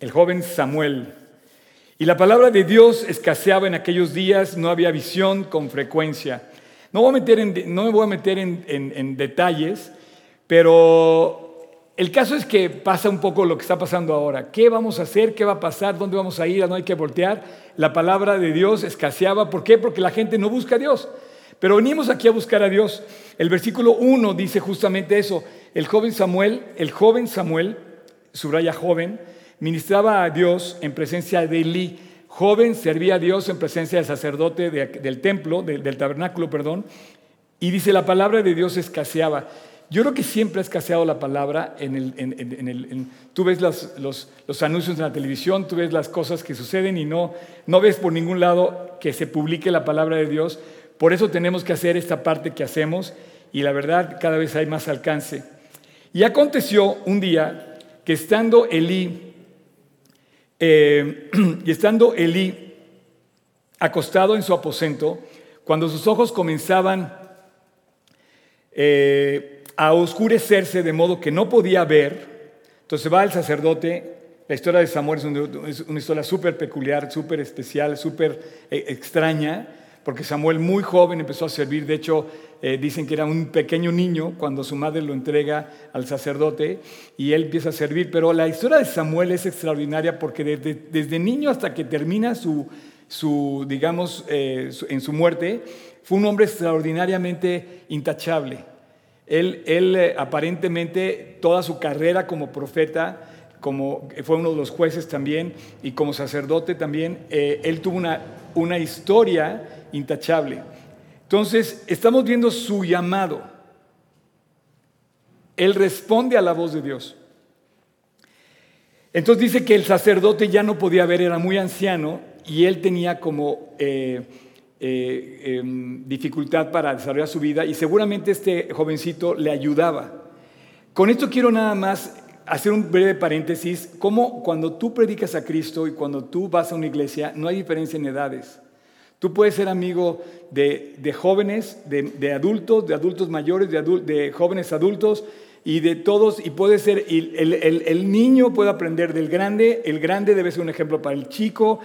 el joven Samuel. Y la palabra de Dios escaseaba en aquellos días, no había visión con frecuencia. No, voy a meter en, no me voy a meter en, en detalles, pero el caso es que pasa un poco lo que está pasando ahora. ¿Qué vamos a hacer? ¿Qué va a pasar? ¿Dónde vamos a ir? ¿No hay que voltear? La palabra de Dios escaseaba. ¿Por qué? Porque la gente no busca a Dios. Pero venimos aquí a buscar a Dios. El versículo 1 dice justamente eso. El joven Samuel, el joven Samuel, subraya joven, ministraba a Dios en presencia de Elí. Joven servía a Dios en presencia del sacerdote del templo, del, tabernáculo, perdón. Y dice, la palabra de Dios escaseaba. Yo creo que siempre ha escaseado la palabra en el... tú ves los, los, anuncios en la televisión, tú ves las cosas que suceden y no, no ves por ningún lado que se publique la palabra de Dios. Por eso tenemos que hacer esta parte que hacemos y la verdad cada vez hay más alcance. Y aconteció un día que estando Elí eh, y estando Elí acostado en su aposento, cuando sus ojos comenzaban eh, a oscurecerse de modo que no podía ver, entonces va el sacerdote. La historia de Samuel es una historia súper peculiar, súper especial, súper eh, extraña, porque Samuel muy joven empezó a servir. De hecho, eh, dicen que era un pequeño niño cuando su madre lo entrega al sacerdote y él empieza a servir. Pero la historia de Samuel es extraordinaria porque desde, niño hasta que termina su, su digamos, eh, en su muerte, fue un hombre extraordinariamente intachable. Él, él eh, aparentemente toda su carrera como profeta, como fue uno de los jueces también y como sacerdote también, él tuvo una, una historia intachable. Entonces, estamos viendo su llamado. Él responde a la voz de Dios. Entonces dice que el sacerdote ya no podía ver, era muy anciano y él tenía como eh, eh, em, dificultad para desarrollar su vida y seguramente este jovencito le ayudaba. Con esto quiero nada más hacer un breve paréntesis, como cuando tú predicas a Cristo y cuando tú vas a una iglesia, no hay diferencia en edades. Tú puedes ser amigo de, jóvenes, de, adultos, de adultos mayores, de, jóvenes adultos y de todos, y puede ser, el, niño puede aprender del grande, el grande debe ser un ejemplo para el chico,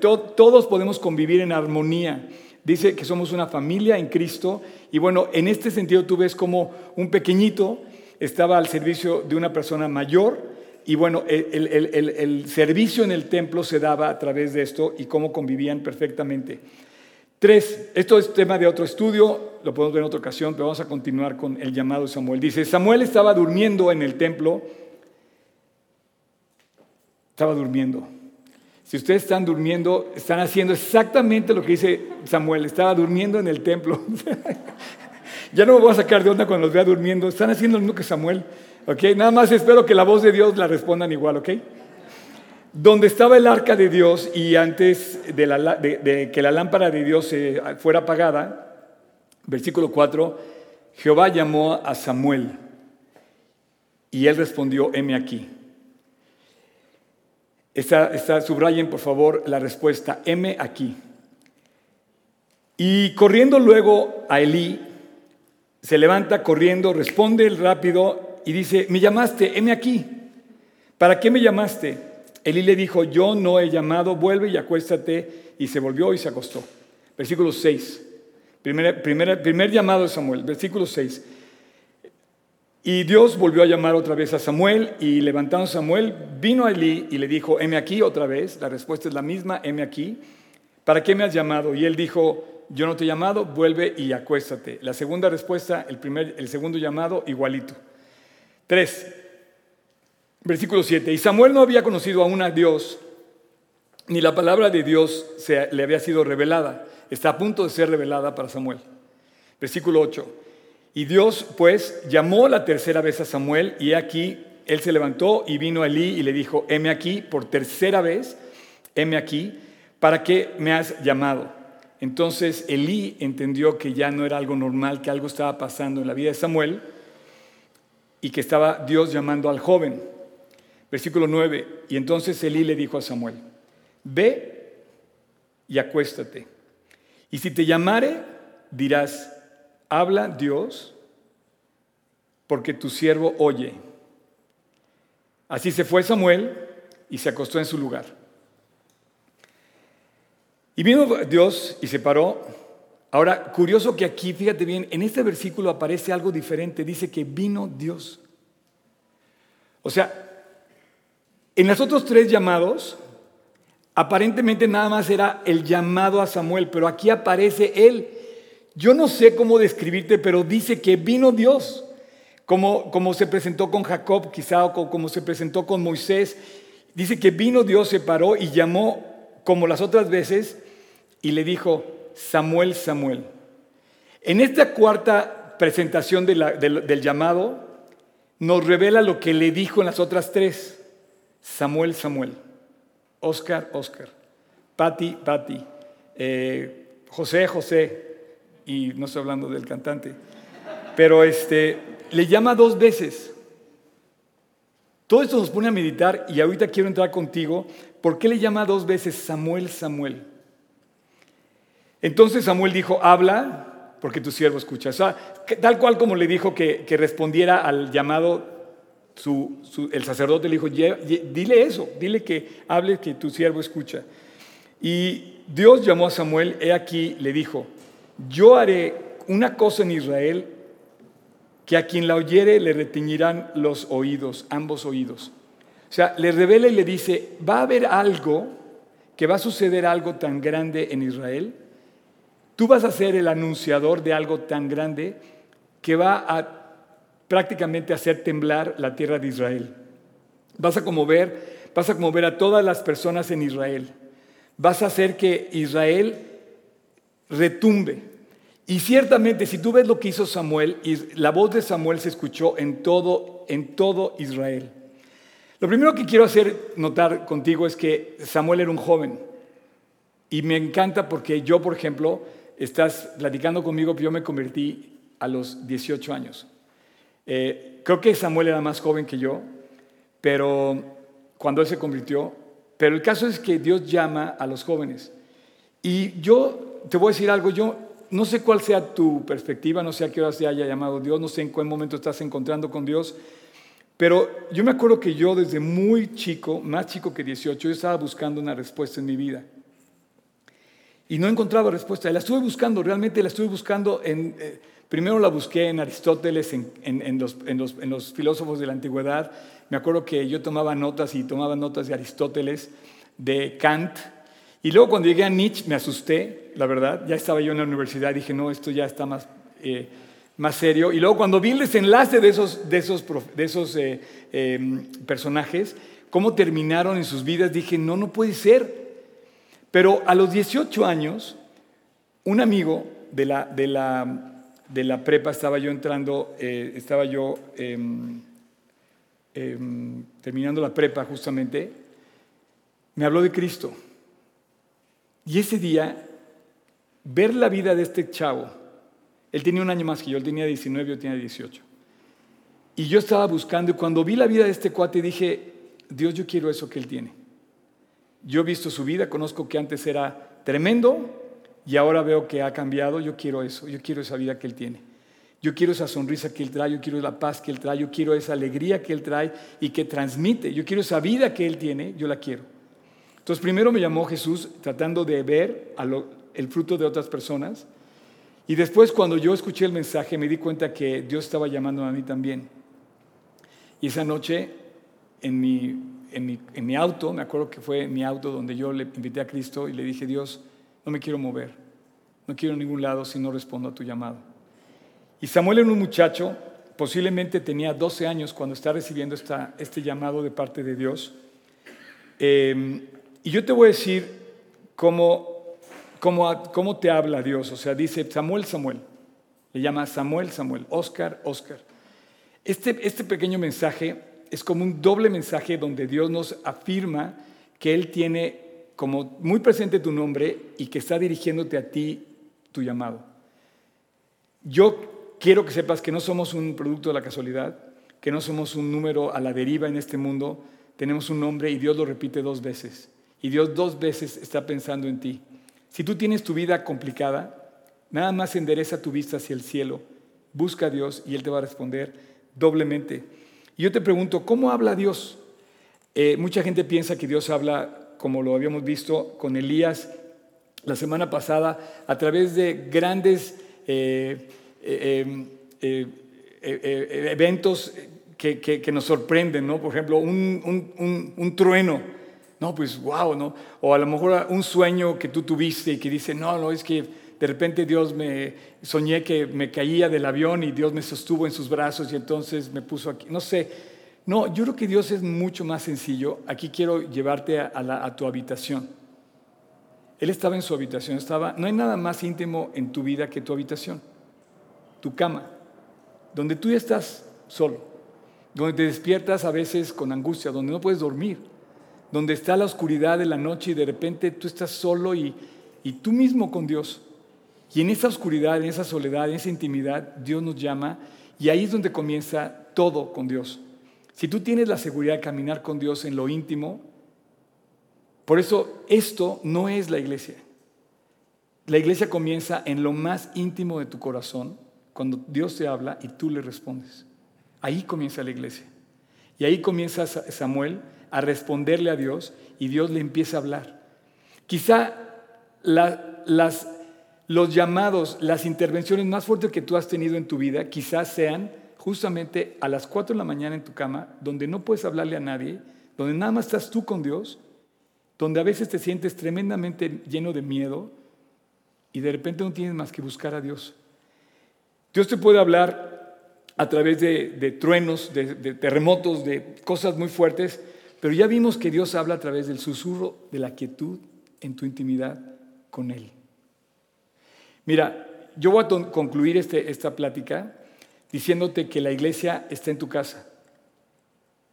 todos podemos convivir en armonía. Dice que somos una familia en Cristo, y bueno, en este sentido tú ves como un pequeñito estaba al servicio de una persona mayor, y bueno, el, servicio en el templo se daba a través de esto y cómo convivían perfectamente. Tres, esto es tema de otro estudio, lo podemos ver en otra ocasión, pero vamos a continuar con el llamado de Samuel. Dice, Samuel estaba durmiendo en el templo, estaba durmiendo. Si ustedes están durmiendo, están haciendo exactamente lo que dice Samuel, estaba durmiendo en el templo. ya no me voy a sacar de onda cuando los vea durmiendo, están haciendo lo mismo que Samuel. ¿Ok? Nada más espero que la voz de Dios la respondan igual, ¿ok? Donde estaba el arca de Dios y antes de, que la lámpara de Dios fuera apagada, versículo 4, Jehová llamó a Samuel y él respondió, heme aquí. Está, subrayen por favor la respuesta, heme aquí. Y corriendo luego a Elí, se levanta corriendo, responde el rápido y dice, me llamaste, heme aquí. ¿Para qué me llamaste? Elí le dijo, yo no he llamado, vuelve y acuéstate. Y se volvió y se acostó. Versículo 6. Primer, primer llamado de Samuel, versículo 6. Y Dios volvió a llamar otra vez a Samuel y levantando Samuel, vino a Elí y le dijo, heme aquí otra vez. La respuesta es la misma, heme aquí. ¿Para qué me has llamado? Y él dijo, yo no te he llamado, vuelve y acuéstate. La segunda respuesta, el, primer, el segundo llamado, igualito. 3, versículo 7. Y Samuel no había conocido aún a Dios, ni la palabra de Dios se, le había sido revelada. Está a punto de ser revelada para Samuel. Versículo 8. Y Dios pues llamó la tercera vez a Samuel y aquí él se levantó y vino a Elí y le dijo, heme aquí por tercera vez, heme aquí, ¿para qué me has llamado? Entonces Elí entendió que ya no era algo normal, que algo estaba pasando en la vida de Samuel y que estaba Dios llamando al joven. Versículo 9. Y entonces Elí le dijo a Samuel, ve y acuéstate. Y si te llamare, dirás, habla Dios, porque tu siervo oye. Así se fue Samuel y se acostó en su lugar. Y vino Dios y se paró. Ahora, curioso que aquí, fíjate bien, en este versículo aparece algo diferente. Dice que vino Dios. O sea, en los otros tres llamados, aparentemente nada más era el llamado a Samuel, pero aquí aparece él. Yo no sé cómo describirte, pero dice que vino Dios, como, como se presentó con Jacob, quizá, o como se presentó con Moisés. Dice que vino Dios, se paró y llamó, como las otras veces, y le dijo, Samuel, Samuel. En esta cuarta presentación del llamado, nos revela lo que le dijo en las otras tres. Samuel, Samuel, Oscar, Oscar, Patti, Patti, eh, José, José, y no estoy hablando del cantante, pero este, le llama dos veces. Todo esto nos pone a meditar y ahorita quiero entrar contigo. ¿Por qué le llama dos veces Samuel, Samuel? Entonces Samuel dijo, habla, porque tu siervo escucha. O sea, tal cual como le dijo que, que respondiera al llamado el sacerdote le dijo, dile eso, dile que hable, que tu siervo escucha. Y Dios llamó a Samuel, he aquí, le dijo, yo haré una cosa en Israel que a quien la oyere le retiñirán los oídos, ambos oídos. O sea, le revela y le dice, va a haber algo, que va a suceder algo tan grande en Israel. Tú vas a ser el anunciador de algo tan grande que va a prácticamente hacer temblar la tierra de Israel. Vas a conmover, vas a conmover a todas las personas en Israel. Vas a hacer que Israel retumbe. Y ciertamente, si tú ves lo que hizo Samuel, la voz de Samuel se escuchó en todo, en todo Israel. Lo primero que quiero hacer notar contigo es que Samuel era un joven. Y me encanta porque yo, por ejemplo, estás platicando conmigo que yo me convertí a los 18 años. Eh, creo que Samuel era más joven que yo, pero cuando él se convirtió, pero el caso es que Dios llama a los jóvenes. Y yo te voy a decir algo, yo no sé cuál sea tu perspectiva, no sé a qué hora se haya llamado Dios, no sé en cuál momento estás encontrando con Dios, pero yo me acuerdo que yo desde muy chico, más chico que 18, yo estaba buscando una respuesta en mi vida. Y no encontraba respuesta. La estuve buscando, realmente la estuve buscando en... Eh, Primero la busqué en Aristóteles, en, los, filósofos de la antigüedad. Me acuerdo que yo tomaba notas y tomaba notas de Aristóteles, de Kant. Y luego cuando llegué a Nietzsche me asusté, la verdad. Ya estaba yo en la universidad dije, no, esto ya está más, eh, más serio. Y luego cuando vi el desenlace de esos, de esos, de esos eh, em, personajes, cómo terminaron en sus vidas, dije, no, no puede ser. Pero a los 18 años, un amigo de la, de la de la prepa estaba yo entrando, eh, estaba yo em, em, terminando la prepa justamente, me habló de Cristo. Y ese día, ver la vida de este chavo, él tenía un año más que yo, él tenía 19, yo tenía 18. Y yo estaba buscando y cuando vi la vida de este cuate dije, Dios, yo quiero eso que él tiene. Yo he visto su vida, conozco que antes era tremendo, y ahora veo que ha cambiado, yo quiero eso, yo quiero esa vida que Él tiene. Yo quiero esa sonrisa que Él trae, yo quiero la paz que Él trae, yo quiero esa alegría que Él trae y que transmite. Yo quiero esa vida que Él tiene, yo la quiero. Entonces primero me llamó Jesús tratando de ver el fruto de otras personas. Y después cuando yo escuché el mensaje me di cuenta que Dios estaba llamando a mí también. Y esa noche en mi, en mi, en mi auto, me acuerdo que fue mi auto donde yo le invité a Cristo y le dije, Dios, no me quiero mover, no quiero a ningún lado si no respondo a tu llamado. Y Samuel era un muchacho, posiblemente tenía 12 años cuando está recibiendo esta, este llamado de parte de Dios. Em, y yo te voy a decir cómo, cómo, cómo te habla Dios. O sea, dice Samuel, Samuel. Le llama Samuel, Samuel. Oscar, Oscar. Este, este pequeño mensaje es como un doble mensaje donde Dios nos afirma que Él tiene como muy presente tu nombre y que está dirigiéndote a ti tu llamado. Yo quiero que sepas que no somos un producto de la casualidad, que no somos un número a la deriva en este mundo, tenemos un nombre y Dios lo repite dos veces. Y Dios dos veces está pensando en ti. Si tú tienes tu vida complicada, nada más endereza tu vista hacia el cielo, busca a Dios y Él te va a responder doblemente. Y yo te pregunto, ¿cómo habla Dios? Eh, mucha gente piensa que Dios habla, como lo habíamos visto con Elías la semana pasada, a través de grandes eh, eh, eventos que, nos sorprenden, ¿no? Por ejemplo, un, trueno. No, pues wow, ¿no? O a lo mejor un sueño que tú tuviste y que dice, no, no, es que de repente Dios me soñé que me caía del avión y Dios me sostuvo en sus brazos y entonces me puso aquí. No sé. No, yo creo que Dios es mucho más sencillo. Aquí quiero llevarte a, tu habitación. Él estaba en su habitación, estaba. No hay nada más íntimo en tu vida que tu habitación, tu cama, donde tú estás solo, donde te despiertas a veces con angustia, donde no puedes dormir, donde está la oscuridad de la noche y de repente tú estás solo y tú mismo con Dios. Y en esa oscuridad, en esa soledad, en esa intimidad, Dios nos llama y ahí es donde comienza todo con Dios. Si tú tienes la seguridad de caminar con Dios en lo íntimo, por eso esto no es la iglesia. La iglesia comienza en lo más íntimo de tu corazón, cuando Dios te habla y tú le respondes. Ahí comienza la iglesia. Y ahí comienza Samuel a responderle a Dios y Dios le empieza a hablar. Quizá las los llamados, las intervenciones más fuertes que tú has tenido en tu vida quizás sean justamente a las 4 de la mañana en tu cama, donde no puedes hablarle a nadie, donde nada más estás tú con Dios, donde a veces te sientes tremendamente lleno de miedo y de repente no tienes más que buscar a Dios. Dios te puede hablar a través de, truenos, de, de terremotos, de cosas muy fuertes, pero ya vimos que Dios habla a través del susurro de la quietud en tu intimidad con Él. Mira, yo voy a concluir este, esta plática diciéndote que la iglesia está en tu casa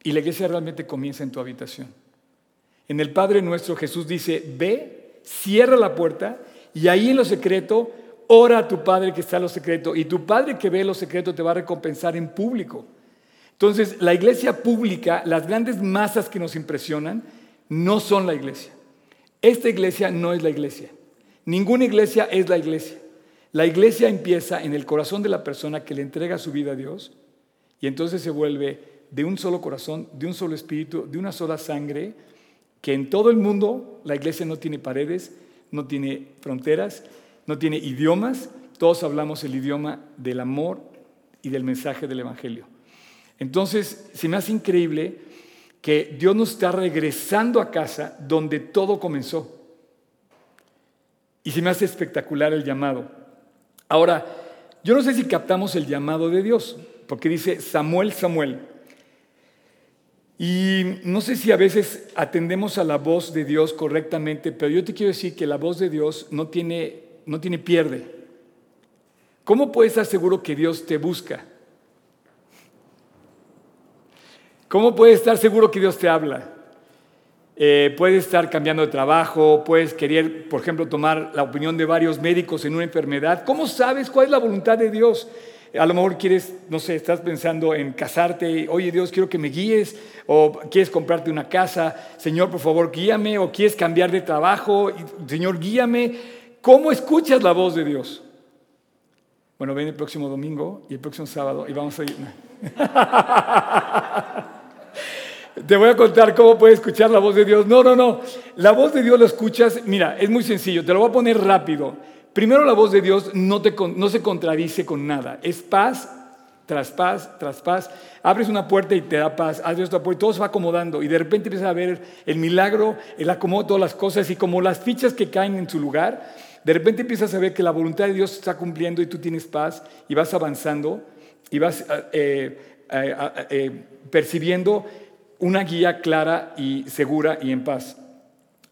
y la iglesia realmente comienza en tu habitación. En el Padre nuestro Jesús dice, ve, cierra la puerta y ahí en lo secreto, ora a tu Padre que está en lo secreto y tu Padre que ve lo secreto te va a recompensar en público. Entonces, la iglesia pública, las grandes masas que nos impresionan, no son la iglesia. Esta iglesia no es la iglesia. Ninguna iglesia es la iglesia. La iglesia empieza en el corazón de la persona que le entrega su vida a Dios y entonces se vuelve de un solo corazón, de un solo espíritu, de una sola sangre, que en todo el mundo la iglesia no tiene paredes, no tiene fronteras, no tiene idiomas, todos hablamos el idioma del amor y del mensaje del Evangelio. Entonces, se me hace increíble que Dios nos está regresando a casa donde todo comenzó. Y se me hace espectacular el llamado. Ahora, yo no sé si captamos el llamado de Dios, porque dice Samuel, Samuel. Y no sé si a veces atendemos a la voz de Dios correctamente, pero yo te quiero decir que la voz de Dios no tiene, no tiene pierde. ¿Cómo puedes estar seguro que Dios te busca? ¿Cómo puedes estar seguro que Dios te habla? Eh, puedes estar cambiando de trabajo, puedes querer, por ejemplo, tomar la opinión de varios médicos en una enfermedad. ¿Cómo sabes cuál es la voluntad de Dios? A lo mejor quieres, no sé, estás pensando en casarte, oye Dios, quiero que me guíes, o quieres comprarte una casa, Señor, por favor, guíame, o quieres cambiar de trabajo, Señor, guíame. ¿Cómo escuchas la voz de Dios? Bueno, ven el próximo domingo y el próximo sábado y vamos a ir. Te voy a contar cómo puedes escuchar la voz de Dios. No, no, no. La voz de Dios la escuchas, mira, es muy sencillo, te lo voy a poner rápido. Primero la voz de Dios no, se contradice con nada. Es paz tras paz, tras paz. Abres una puerta y te da paz. Abres otra puerta y todo se va acomodando. Y de repente empiezas a ver el milagro, el acomodo de todas las cosas. Y como las fichas que caen en su lugar, de repente empiezas a ver que la voluntad de Dios se está cumpliendo y tú tienes paz y vas avanzando y vas eh, eh, eh, percibiendo una guía clara y segura y en paz.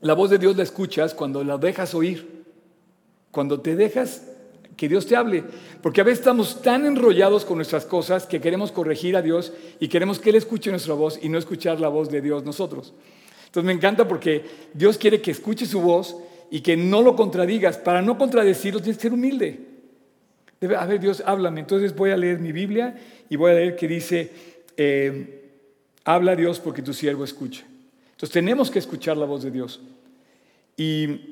La voz de Dios la escuchas cuando la dejas oír, cuando te dejas que Dios te hable, porque a veces estamos tan enrollados con nuestras cosas que queremos corregir a Dios y queremos que Él escuche nuestra voz y no escuchar la voz de Dios nosotros. Entonces me encanta porque Dios quiere que escuche su voz y que no lo contradigas. Para no contradecirlo tienes que ser humilde. A ver, Dios, háblame. Entonces voy a leer mi Biblia y voy a leer que dice... Eh, Habla Dios porque tu siervo escucha. Entonces tenemos que escuchar la voz de Dios y,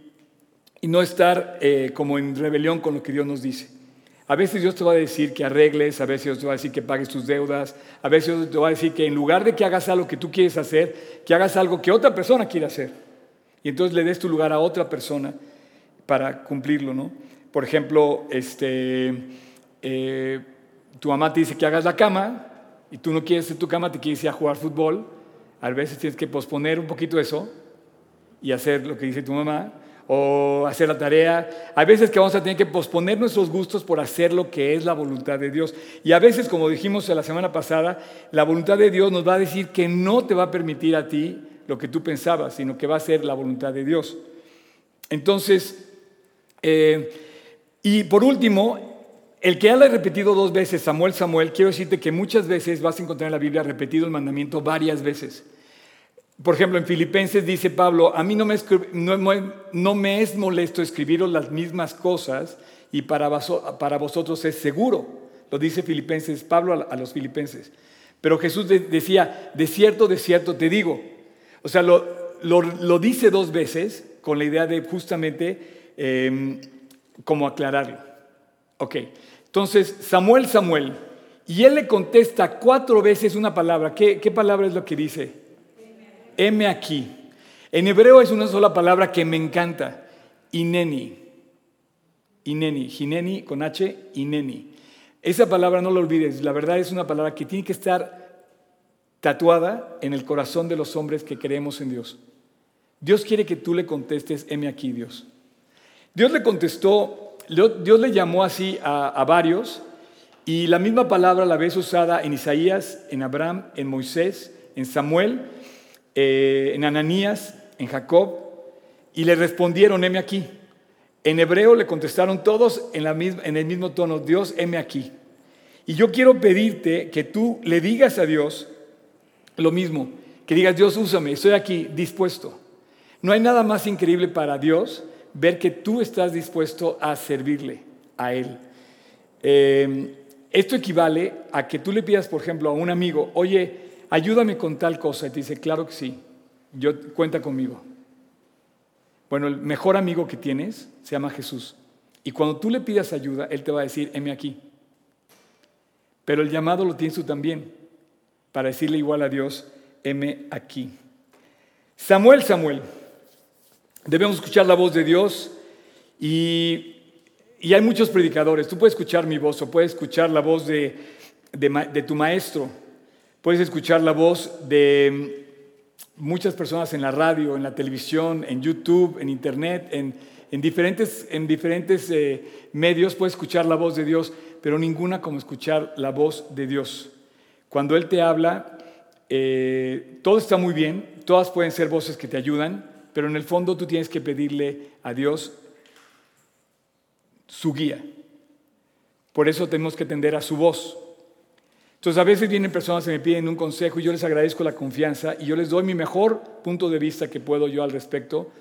no estar eh, como en rebelión con lo que Dios nos dice. A veces Dios te va a decir que arregles, a veces Dios te va a decir que pagues tus deudas, a veces Dios te va a decir que en lugar de que hagas algo que tú quieres hacer, que hagas algo que otra persona quiere hacer. Y entonces le des tu lugar a otra persona para cumplirlo, ¿no? Por ejemplo, este, eh, tu mamá te dice que hagas la cama y tú no quieres hacer tu cama, te quieres ir a jugar fútbol. A veces tienes que posponer un poquito eso y hacer lo que dice tu mamá o hacer la tarea. Hay veces que vamos a tener que posponer nuestros gustos por hacer lo que es la voluntad de Dios. Y a veces, como dijimos la semana pasada, la voluntad de Dios nos va a decir que no te va a permitir a ti lo que tú pensabas, sino que va a ser la voluntad de Dios. Entonces, eh, y por último, el que haya repetido dos veces Samuel, Samuel, quiero decirte que muchas veces vas a encontrar en la Biblia repetido el mandamiento varias veces. Por ejemplo, en Filipenses dice Pablo, a mí no me, es molesto escribiros las mismas cosas y para, para, vosotros es seguro. Lo dice Filipenses, Pablo a, los filipenses. Pero Jesús decía, de cierto, de cierto te digo. O sea, lo, lo, dice dos veces con la idea de justamente em, como aclararlo. Ok, entonces Samuel, Samuel, y él le contesta cuatro veces una palabra. ¿Qué, palabra es lo que dice? heme aquí. En hebreo es una sola palabra que me encanta, ineni. Ineni, jineni con H, ineni. Esa palabra no la olvides, la verdad es una palabra que tiene que estar tatuada en el corazón de los hombres que creemos en Dios. Dios quiere que tú le contestes, heme aquí, Dios. Dios le contestó, Dios le llamó así a, varios, y la misma palabra la ves usada en Isaías, en Abraham, en Moisés, en Samuel, eh, en Ananías, en Jacob, y le respondieron, heme aquí. En hebreo le contestaron todos en, en el mismo tono, Dios, heme aquí. Y yo quiero pedirte que tú le digas a Dios lo mismo, que digas, Dios, úsame, estoy aquí dispuesto. No hay nada más increíble para Dios ver que tú estás dispuesto a servirle a Él. Eh, esto equivale a que tú le pidas, por ejemplo, a un amigo, oye, ayúdame con tal cosa. Y te dice, claro que sí, yo cuenta conmigo. Bueno, el mejor amigo que tienes se llama Jesús. Y cuando tú le pidas ayuda, Él te va a decir, heme aquí. Pero el llamado lo tienes tú también, para decirle igual a Dios, heme aquí. Samuel, Samuel, debemos escuchar la voz de Dios y, y hay muchos predicadores. Tú puedes escuchar mi voz o puedes escuchar la voz de, de tu maestro Puedes escuchar la voz de muchas personas en la radio, en la televisión, en YouTube, en Internet, en, diferentes, en diferentes eh, medios. Puedes escuchar la voz de Dios, pero ninguna como escuchar la voz de Dios. Cuando Él te habla, eh, todo está muy bien, todas pueden ser voces que te ayudan, pero en el fondo tú tienes que pedirle a Dios su guía. Por eso tenemos que atender a su voz. Entonces a veces vienen personas que me piden un consejo y yo les agradezco la confianza y yo les doy mi mejor punto de vista que puedo yo al respecto,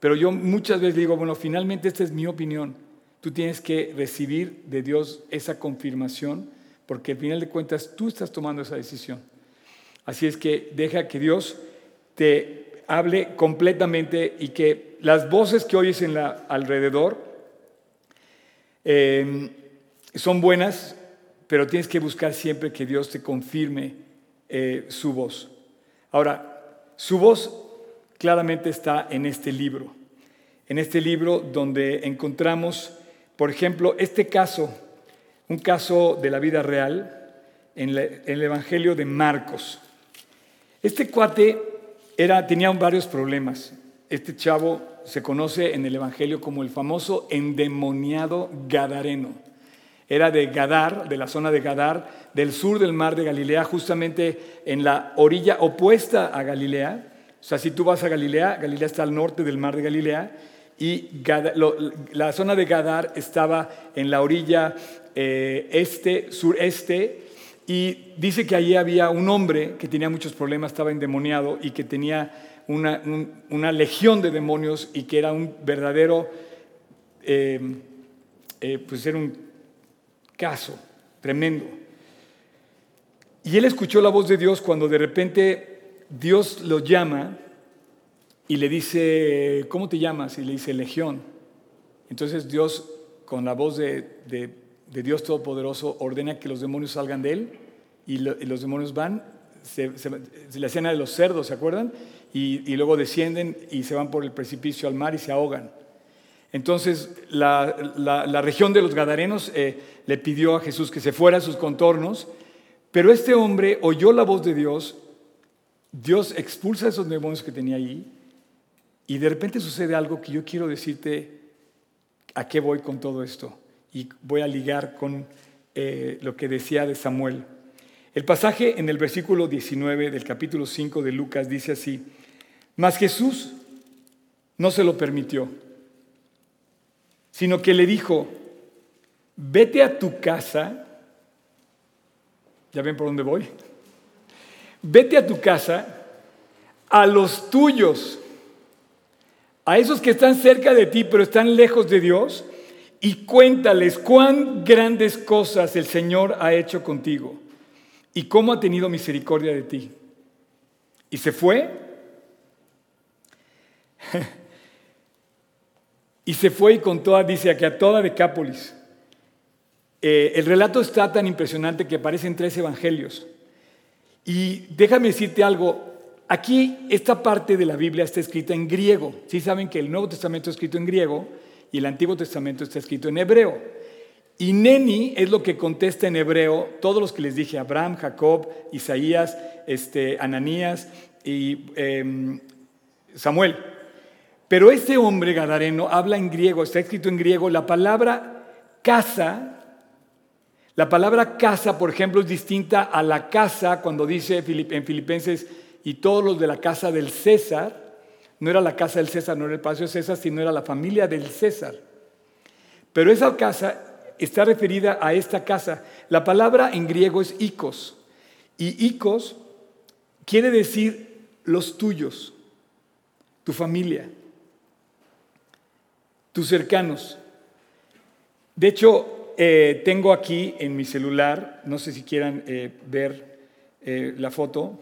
pero yo muchas veces digo, bueno, finalmente esta es mi opinión. Tú tienes que recibir de Dios esa confirmación porque al final de cuentas tú estás tomando esa decisión. Así es que deja que Dios te hable completamente y que las voces que oyes en la, alrededor eh, son buenas, pero tienes que buscar siempre que Dios te confirme eh, su voz. Ahora, su voz claramente está en este libro, en este libro donde encontramos, por ejemplo, este caso, un caso de la vida real, en, el Evangelio de Marcos. Este cuate era, tenía varios problemas. Este chavo se conoce en el Evangelio como el famoso endemoniado Gadareno era de Gadar, de la zona de Gadar, del sur del mar de Galilea, justamente en la orilla opuesta a Galilea. O sea, si tú vas a Galilea, Galilea está al norte del mar de Galilea, y la zona de Gadar estaba en la orilla eh, este, sureste, y dice que allí había un hombre que tenía muchos problemas, estaba endemoniado y que tenía una, legión de demonios y que era un verdadero, eh, eh, pues era un caso tremendo. Y él escuchó la voz de Dios cuando de repente Dios lo llama y le dice, ¿cómo te llamas? Y le dice, Legión. Entonces Dios, con la voz de Dios Todopoderoso ordena que los demonios salgan de él y, los demonios van, se, la escena de los cerdos, ¿se acuerdan? Y, luego descienden y se van por el precipicio al mar y se ahogan. Entonces la, región de los Gadarenos eh, le pidió a Jesús que se fuera a sus contornos, pero este hombre oyó la voz de Dios, Dios expulsa a esos demonios que tenía ahí y de repente sucede algo que yo quiero decirte a qué voy con todo esto y voy a ligar con eh, lo que decía de Samuel. El pasaje en el versículo 19 del capítulo 5 de Lucas dice así, mas Jesús no se lo permitió, sino que le dijo, vete a tu casa, ¿ya ven por dónde voy? Vete a tu casa, a los tuyos, a esos que están cerca de ti pero están lejos de Dios, y cuéntales cuán grandes cosas el Señor ha hecho contigo y cómo ha tenido misericordia de ti. Y se fue. y se fue y contó, a, dice aquí, a toda Decápolis. Eh, el relato está tan impresionante que aparecen tres evangelios. Y déjame decirte algo, aquí esta parte de la Biblia está escrita en griego. Sí saben que el Nuevo Testamento está escrito en griego y el Antiguo Testamento está escrito en hebreo. Y Neni es lo que contesta en hebreo todos los que les dije, Abraham, Jacob, Isaías, este, Ananías y em, Samuel. Pero este hombre gadareno habla en griego, está escrito en griego, la palabra casa, la palabra casa, por ejemplo, es distinta a la casa cuando dice en Filipenses y todos los de la casa del César, no era la casa del César, no era el palacio de César, sino era la familia del César. Pero esa casa está referida a esta casa. La palabra en griego es ikos. Y ikos quiere decir los tuyos, tu familia, tus cercanos. De hecho, eh, tengo aquí en mi celular, no sé si quieran eh, ver eh, la foto,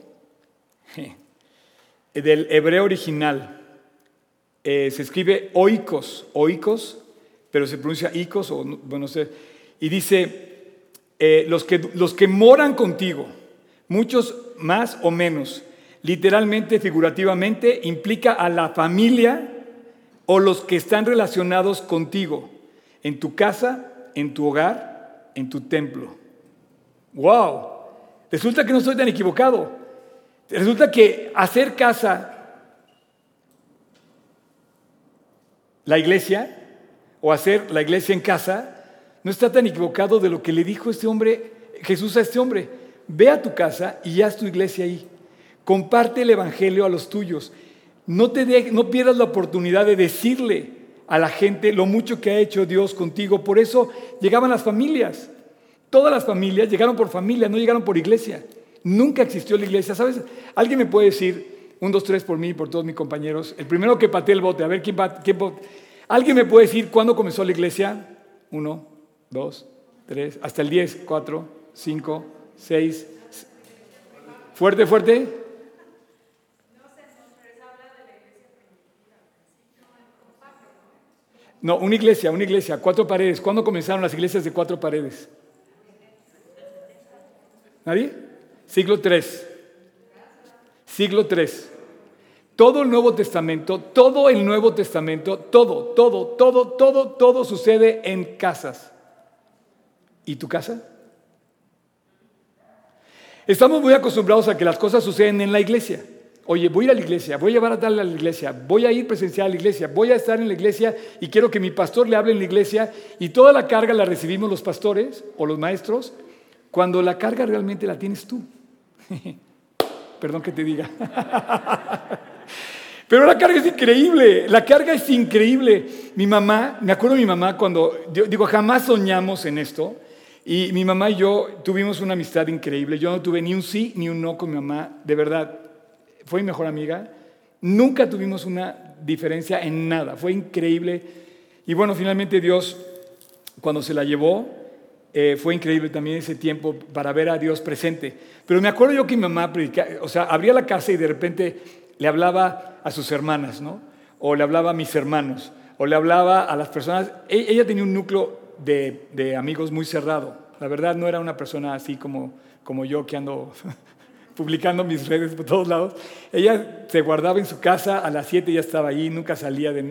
del hebreo original. Se escribe oikos, oikos, pero se pronuncia icos, o bueno, sé. Y dice, eh, los, que, los que moran contigo, muchos más o menos, literalmente, figurativamente, implica a la familia o los que están relacionados contigo, en tu casa, en tu hogar, en tu templo. ¡Wow! Resulta que no estoy tan equivocado. Resulta que hacer casa la iglesia o hacer la iglesia en casa no está tan equivocado de lo que le dijo este hombre, Jesús a este hombre. Ve a tu casa y haz tu iglesia ahí. Comparte el evangelio a los tuyos. No, te no pierdas la oportunidad de decirle a la gente lo mucho que ha hecho Dios contigo. Por eso llegaban las familias. Todas las familias llegaron por familia, no llegaron por iglesia. Nunca existió la iglesia. ¿Sabes? Alguien me puede decir, un, dos, tres por mí y por todos mis compañeros. El primero que pateé el bote, a ver quién, quién ¿Alguien me puede decir cuándo comenzó la iglesia? Uno, dos, tres, hasta el diez, cuatro, cinco, seis. Fuerte, fuerte. No, una iglesia, una iglesia, cuatro paredes. ¿Cuándo comenzaron las iglesias de cuatro paredes? ¿Nadie? Siglo III. Siglo III. Todo el Nuevo Testamento, todo el Nuevo Testamento, todo, todo, todo, todo, todo sucede en casas. ¿Y tu casa? Estamos muy acostumbrados a que las cosas suceden en la iglesia. Oye, voy a ir a la iglesia, voy a llevar a tal a la iglesia, voy a ir presencial a la iglesia, voy a estar en la iglesia y quiero que mi pastor le hable en la iglesia y toda la carga la recibimos los pastores o los maestros, cuando la carga realmente la tienes tú. Perdón que te diga. Pero la carga es increíble, la carga es increíble. Mi mamá, me acuerdo de mi mamá cuando, digo, jamás soñamos en esto. Y mi mamá y yo tuvimos una amistad increíble. Yo no tuve ni un sí ni un no con mi mamá, de verdad. Fue mi mejor amiga. Nunca tuvimos una diferencia en nada. Fue increíble. Y bueno, finalmente Dios, cuando se la llevó, eh, fue increíble también ese tiempo para ver a Dios presente. Pero me acuerdo yo que mi mamá o sea, abría la casa y de repente le hablaba a sus hermanas, ¿no? O le hablaba a mis hermanos, o le hablaba a las personas. E-, ella tenía un núcleo de, de amigos muy cerrado. La verdad no era una persona así como, como yo que ando publicando mis redes por todos lados. Ella se guardaba en su casa, a las 7 ya estaba ahí, nunca salía de...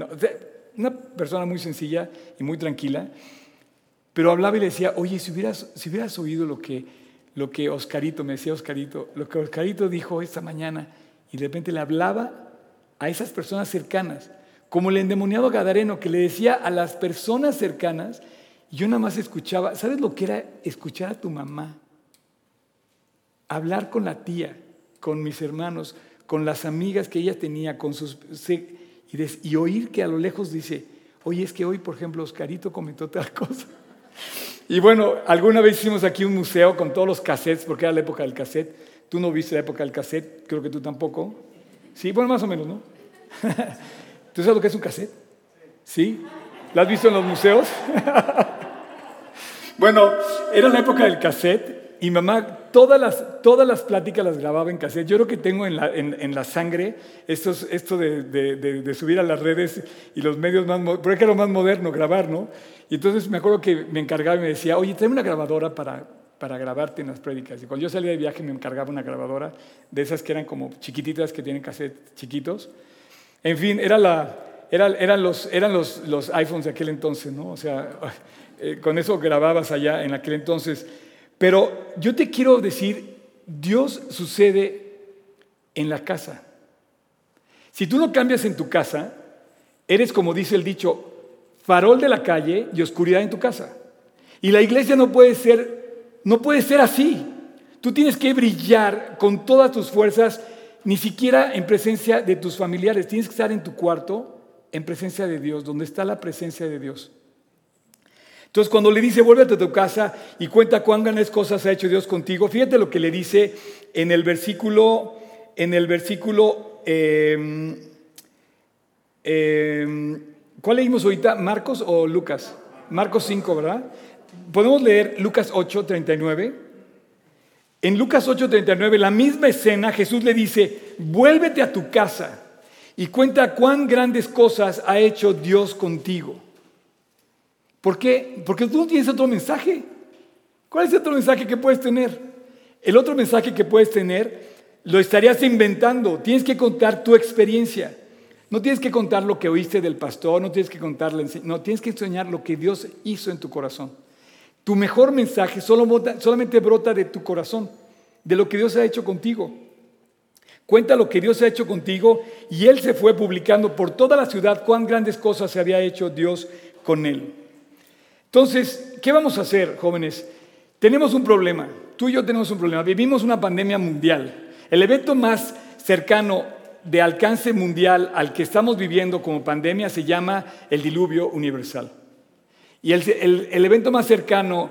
una persona muy sencilla y muy tranquila, pero hablaba y le decía, oye, si hubieras, si hubieras oído lo que, lo que Oscarito, me decía Oscarito, lo que Oscarito dijo esta mañana, y de repente le hablaba a esas personas cercanas, como el endemoniado Gadareno que le decía a las personas cercanas, yo nada más escuchaba, ¿sabes lo que era escuchar a tu mamá? Hablar con la tía, con mis hermanos, con las amigas que ella tenía, con sus y, oír que a lo lejos dice, oye, es que hoy, por ejemplo, Oscarito comentó tal cosa. Y bueno, alguna vez hicimos aquí un museo con todos los cassettes, porque era la época del cassette. Tú no viste la época del cassette, creo que tú tampoco. Sí, bueno, más o menos, ¿no? ¿Tú sabes lo que es un cassette? ¿Sí? ¿Lo has visto en los museos? bueno, era la época del cassette y mamá todas las, todas las pláticas las grababa en cassette. Yo creo que tengo en la, en, la sangre esto, esto de, de, subir a las redes y los medios más, porque era lo más moderno, grabar, ¿no? Y entonces me acuerdo que me encargaba y me decía, oye, tráeme una grabadora para, para grabarte en las prédicas. Y cuando yo salía de viaje me encargaba una grabadora de esas que eran como chiquititas, que tienen cassette chiquitos. En fin, era la, era, eran, los, eran los, los iPhones de aquel entonces, ¿no? O sea, eh, con eso grababas allá en aquel entonces. Pero yo te quiero decir, Dios sucede en la casa. Si tú no cambias en tu casa, eres como dice el dicho, farol de la calle y oscuridad en tu casa. Y la iglesia no puede ser, no puede ser así. Tú tienes que brillar con todas tus fuerzas, ni siquiera en presencia de tus familiares. Tienes que estar en tu cuarto, en presencia de Dios, donde está la presencia de Dios. Entonces, cuando le dice, vuélvete a tu casa y cuenta cuán grandes cosas ha hecho Dios contigo, fíjate lo que le dice en el versículo, en el versículo, em, em, ¿cuál leímos ahorita? ¿Marcos o Lucas? Marcos 5, ¿verdad? Podemos leer Lucas 8, 39. En Lucas 8, 39, la misma escena, Jesús le dice, vuélvete a tu casa y cuenta cuán grandes cosas ha hecho Dios contigo. ¿Por qué? Porque tú no tienes otro mensaje. ¿Cuál es el otro mensaje que puedes tener? El otro mensaje que puedes tener lo estarías inventando. Tienes que contar tu experiencia. No tienes que contar lo que oíste del pastor, no tienes que contarle, no, tienes que enseñar lo que Dios hizo en tu corazón. Tu mejor mensaje solamente brota de tu corazón, de lo que Dios ha hecho contigo. Cuenta lo que Dios ha hecho contigo y Él se fue publicando por toda la ciudad cuán grandes cosas se había hecho Dios con Él. Entonces, ¿qué vamos a hacer, jóvenes? Tenemos un problema, tú y yo tenemos un problema, vivimos una pandemia mundial. El evento más cercano de alcance mundial al que estamos viviendo como pandemia se llama el diluvio universal. Y el, evento más cercano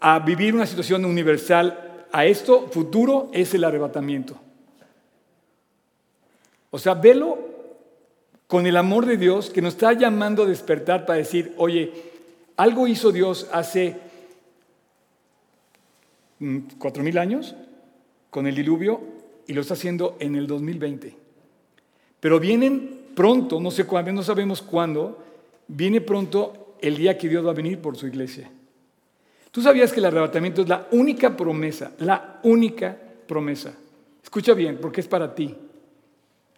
a vivir una situación universal a esto futuro es el arrebatamiento. O sea, velo con el amor de Dios que nos está llamando a despertar para decir, oye, algo hizo Dios hace mm, cuatro mil años con el diluvio y lo está haciendo en el 2020. Pero vienen pronto, no sé cuándo, no sabemos cuándo, viene pronto el día que Dios va a venir por su iglesia. Tú sabías que el arrebatamiento es la única promesa, la única promesa. Escucha bien, porque es para ti.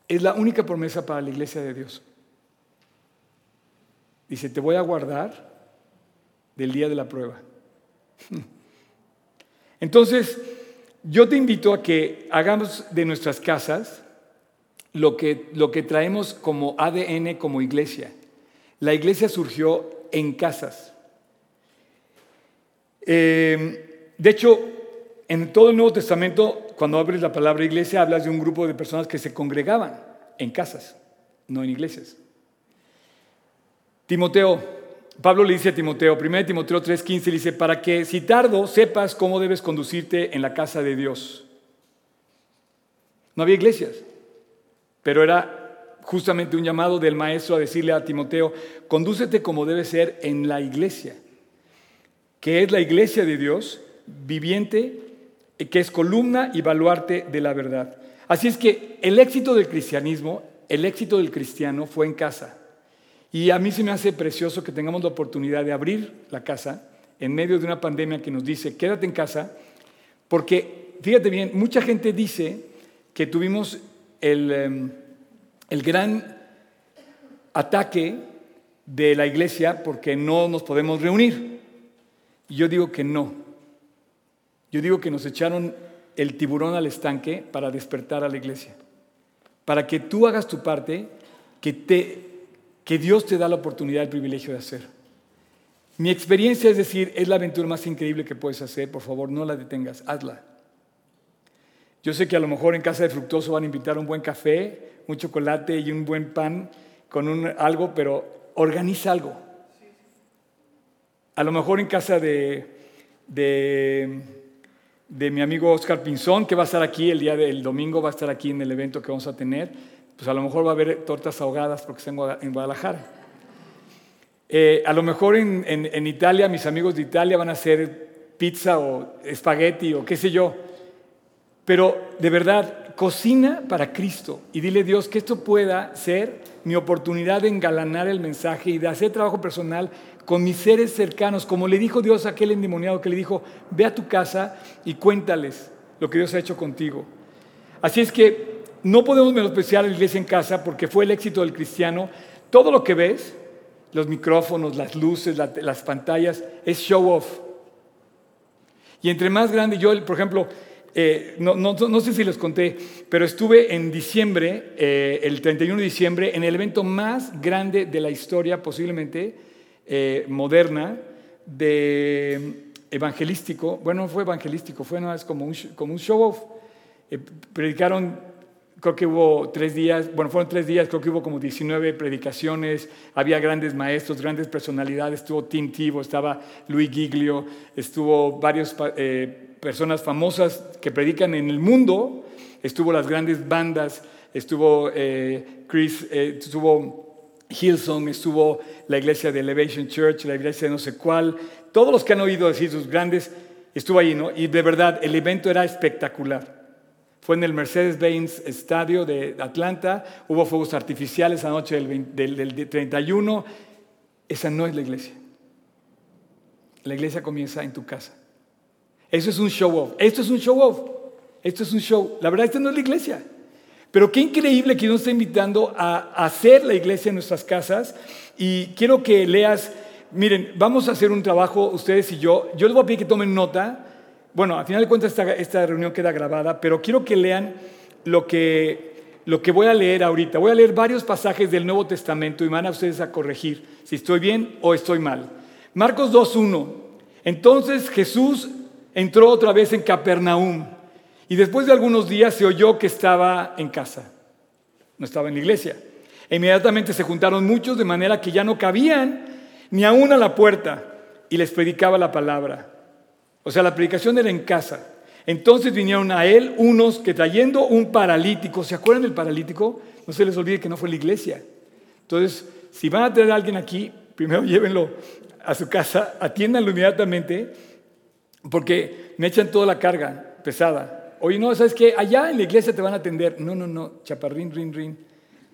Es la única promesa para la iglesia de Dios. Dice, te voy a guardar del día de la prueba. Entonces, yo te invito a que hagamos de nuestras casas lo que, lo que traemos como ADN como iglesia. La iglesia surgió en casas. Em, de hecho, en todo el Nuevo Testamento, cuando abres la palabra iglesia, hablas de un grupo de personas que se congregaban en casas, no en iglesias. Timoteo, Pablo le dice a Timoteo, 1 Timoteo 3:15, le dice, para que si tardo sepas cómo debes conducirte en la casa de Dios. No había iglesias, pero era justamente un llamado del maestro a decirle a Timoteo, condúcete como debe ser en la iglesia, que es la iglesia de Dios, viviente, que es columna y baluarte de la verdad. Así es que el éxito del cristianismo, el éxito del cristiano fue en casa. Y a mí se me hace precioso que tengamos la oportunidad de abrir la casa en medio de una pandemia que nos dice, quédate en casa, porque, fíjate bien, mucha gente dice que tuvimos el, em, el gran ataque de la iglesia porque no nos podemos reunir. Y yo digo que no. Yo digo que nos echaron el tiburón al estanque para despertar a la iglesia. Para que tú hagas tu parte, que, te, que Dios te da la oportunidad, el privilegio de hacer. Mi experiencia es decir, es la aventura más increíble que puedes hacer, por favor, no la detengas, hazla. Yo sé que a lo mejor en casa de Fructoso van a invitar un buen café, un chocolate y un buen pan con un, algo, pero organiza algo. A lo mejor en casa de, de, de, mi amigo Oscar Pinzón, que va a estar aquí el día del domingo, va a estar aquí en el evento que vamos a tener, pues a lo mejor va a haber tortas ahogadas porque está en Guadalajara. Eh, a lo mejor en, Italia, mis amigos de Italia van a hacer pizza o espagueti o qué sé yo. Pero de verdad, cocina para Cristo y dile a Dios que esto pueda ser mi oportunidad de engalanar el mensaje y de hacer trabajo personal con mis seres cercanos, como le dijo Dios a aquel endemoniado que le dijo, ve a tu casa y cuéntales lo que Dios ha hecho contigo. Así es que no podemos menospreciar la iglesia en casa porque fue el éxito del cristiano. Todo lo que ves, los micrófonos, las luces, las pantallas, es show off. Y entre más grande, yo, por ejemplo, eh, no, sé si les conté, pero estuve en diciembre, eh, el 31 de diciembre, en el evento más grande de la historia, posiblemente eh, moderna, de evangelístico. Bueno, no fue evangelístico, fue no, es como un, como un show-off. predicaron, creo que hubo tres días, bueno, fueron tres días, creo que hubo como 19 predicaciones, había grandes maestros, grandes personalidades, estuvo Tim Tebow, estaba Luis Giglio, estuvo varios personas famosas que predican en el mundo, estuvo las grandes bandas, estuvo eh, Chris, eh, estuvo Hillsong, estuvo la iglesia de Elevation Church, la iglesia de no sé cuál, todos los que han oído decir sus grandes, estuvo ahí, ¿no? Y de verdad, el evento era espectacular. Fue en el Mercedes-Benz Estadio de Atlanta, hubo fuegos artificiales anoche del, del, del 31. Esa no es la iglesia. La iglesia comienza en tu casa. Eso es un show off. Esto es un show off. Esto es un show. La verdad, esta no es la iglesia. Pero qué increíble que nos está invitando a hacer la iglesia en nuestras casas. Y quiero que leas, miren, vamos a hacer un trabajo, ustedes y yo. Yo les voy a pedir que tomen nota. Bueno, al final de cuentas esta, esta reunión queda grabada, pero quiero que lean lo que, lo que voy a leer ahorita. Voy a leer varios pasajes del Nuevo Testamento y van a ustedes a corregir si estoy bien o estoy mal. Marcos 2.1. Entonces Jesús entró otra vez en Capernaum y después de algunos días se oyó que estaba en casa, no estaba en la iglesia. E inmediatamente se juntaron muchos de manera que ya no cabían ni aún a la puerta y les predicaba la palabra. O sea, la predicación era en casa. Entonces vinieron a él unos que trayendo un paralítico, ¿se acuerdan del paralítico? No se les olvide que no fue la iglesia. Entonces, si van a traer a alguien aquí, primero llévenlo a su casa, atiéndanlo inmediatamente porque me echan toda la carga pesada. Oye, no, ¿sabes qué? Allá en la iglesia te van a atender. No, no, no, chaparrín, rin, rin.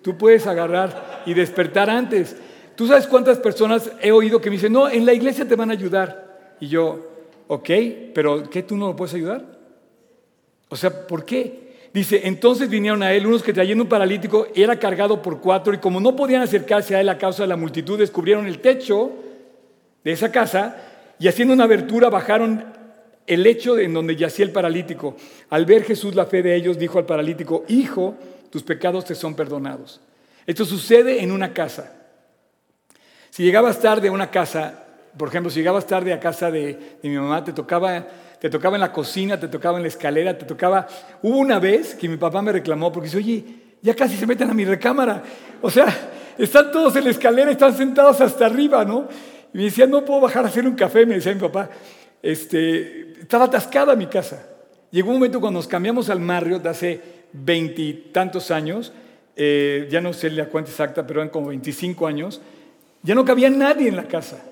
Tú puedes agarrar y despertar antes. ¿Tú sabes cuántas personas he oído que me dicen, no, en la iglesia te van a ayudar? Y yo, ok, pero ¿qué tú no lo puedes ayudar? O sea, ¿por qué? Dice, entonces vinieron a él unos que traían un paralítico, era cargado por cuatro, y como no podían acercarse a él a causa de la multitud, descubrieron el techo de esa casa, y haciendo una abertura bajaron el hecho en donde yacía el paralítico. Al ver Jesús la fe de ellos, dijo al paralítico, Hijo, tus pecados te son perdonados. Esto sucede en una casa. Si llegabas tarde a una casa, por ejemplo, si llegabas tarde a casa de, mi mamá, te tocaba, te tocaba en la cocina, te tocaba en la escalera, te tocaba... Hubo una vez que mi papá me reclamó porque dice, oye, ya casi se meten a mi recámara. O sea, están todos en la escalera, están sentados hasta arriba, ¿no? Y me decía, no puedo bajar a hacer un café, me decía mi papá. Este, estaba atascada mi casa. Llegó un momento cuando nos cambiamos al Marriott hace veintitantos años, eh, ya no sé la cuenta exacta, pero eran como 25 años, ya no cabía nadie en la casa.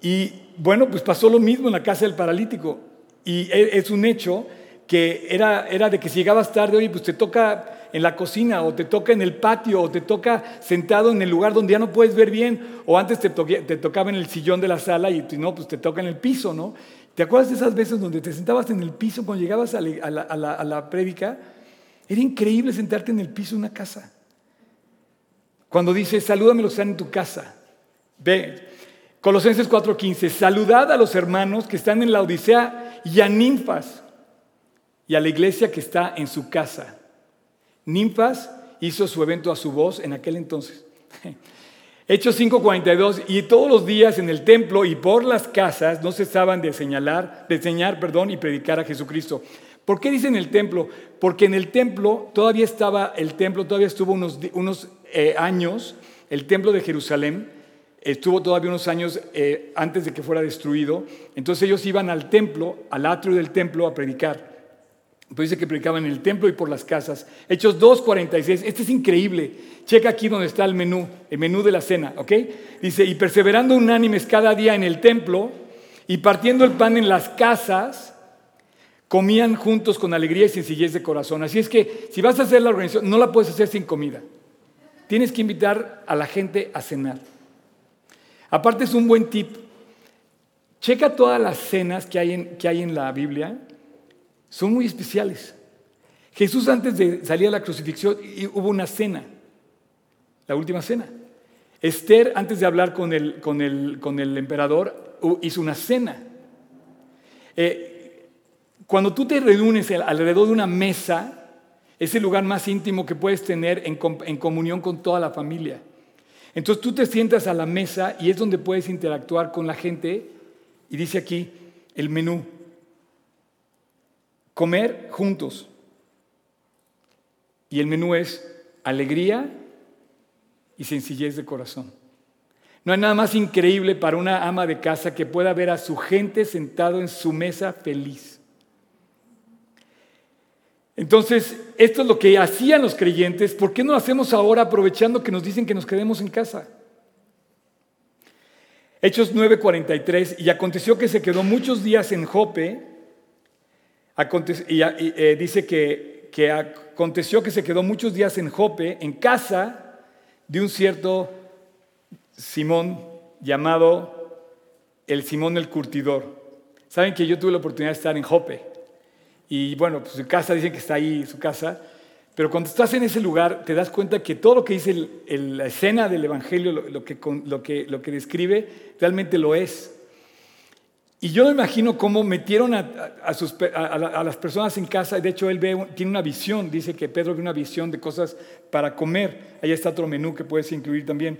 Y bueno, pues pasó lo mismo en la casa del paralítico. Y e, es un hecho que era, era de que si llegabas tarde, oye, pues te toca en la cocina, o te toca en el patio, o te toca sentado en el lugar donde ya no puedes ver bien, o antes te, te tocaba en el sillón de la sala y no, pues te toca en el piso, ¿no? ¿Te acuerdas de esas veces donde te sentabas en el piso cuando llegabas a la, a? Era increíble sentarte en el piso de una casa. Cuando dice, salúdame los que están en tu casa. Ve, Colosenses 4:15, saludad a los hermanos que están en la Odisea y a ninfas y a la iglesia que está en su casa. Ninfas hizo su evento a su voz en aquel entonces. Hechos 5:42, y todos los días en el templo y por las casas no cesaban de señalar, de enseñar, perdón, y predicar a Jesucristo. ¿Por qué dicen el templo? Porque en el templo todavía estaba, el templo todavía estuvo unos, eh, años, el templo de Jerusalén, estuvo todavía unos años eh, antes de que fuera destruido. Entonces ellos iban al templo, al atrio del templo, a predicar. Dice que predicaban en el templo y por las casas. Hechos 2.46. Este es increíble. Checa aquí donde está el menú, el menú de la cena, ¿ok? Dice, y perseverando unánimes cada día en el templo y partiendo el pan en las casas, comían juntos con alegría y sencillez de corazón. Así es que si vas a hacer la organización, no la puedes hacer sin comida. Tienes que invitar a la gente a cenar. Aparte es un buen tip. Checa todas las cenas que hay en, que hay en la Biblia. Son muy especiales. Jesús antes de salir a la crucifixión hubo una cena, la última cena. Esther antes de hablar con el, con el, emperador hizo una cena. Eh, cuando tú te reúnes alrededor de una mesa, es el lugar más íntimo que puedes tener en, en comunión con toda la familia. Entonces tú te sientas a la mesa y es donde puedes interactuar con la gente y dice aquí el menú. Comer juntos. Y el menú es alegría y sencillez de corazón. No hay nada más increíble para una ama de casa que pueda ver a su gente sentado en su mesa feliz. Entonces, esto es lo que hacían los creyentes. ¿Por qué no lo hacemos ahora aprovechando que nos dicen que nos quedemos en casa? Hechos 9:43, y aconteció que se quedó muchos días en Jope, y, eh, dice que, que aconteció que se quedó muchos días en Jope, en casa de un cierto Simón llamado el Simón el Curtidor. Saben que yo tuve la oportunidad de estar en Jope. Y bueno, pues su casa dicen que está ahí, su casa. Pero cuando estás en ese lugar, te das cuenta que todo lo que dice la escena del Evangelio, lo, que, lo, que, lo que describe, realmente lo es. Y yo me imagino cómo metieron a, a, las personas en casa. De hecho, él ve, tiene una visión. Dice que Pedro ve una visión de cosas para comer. Ahí está otro menú que puedes incluir también.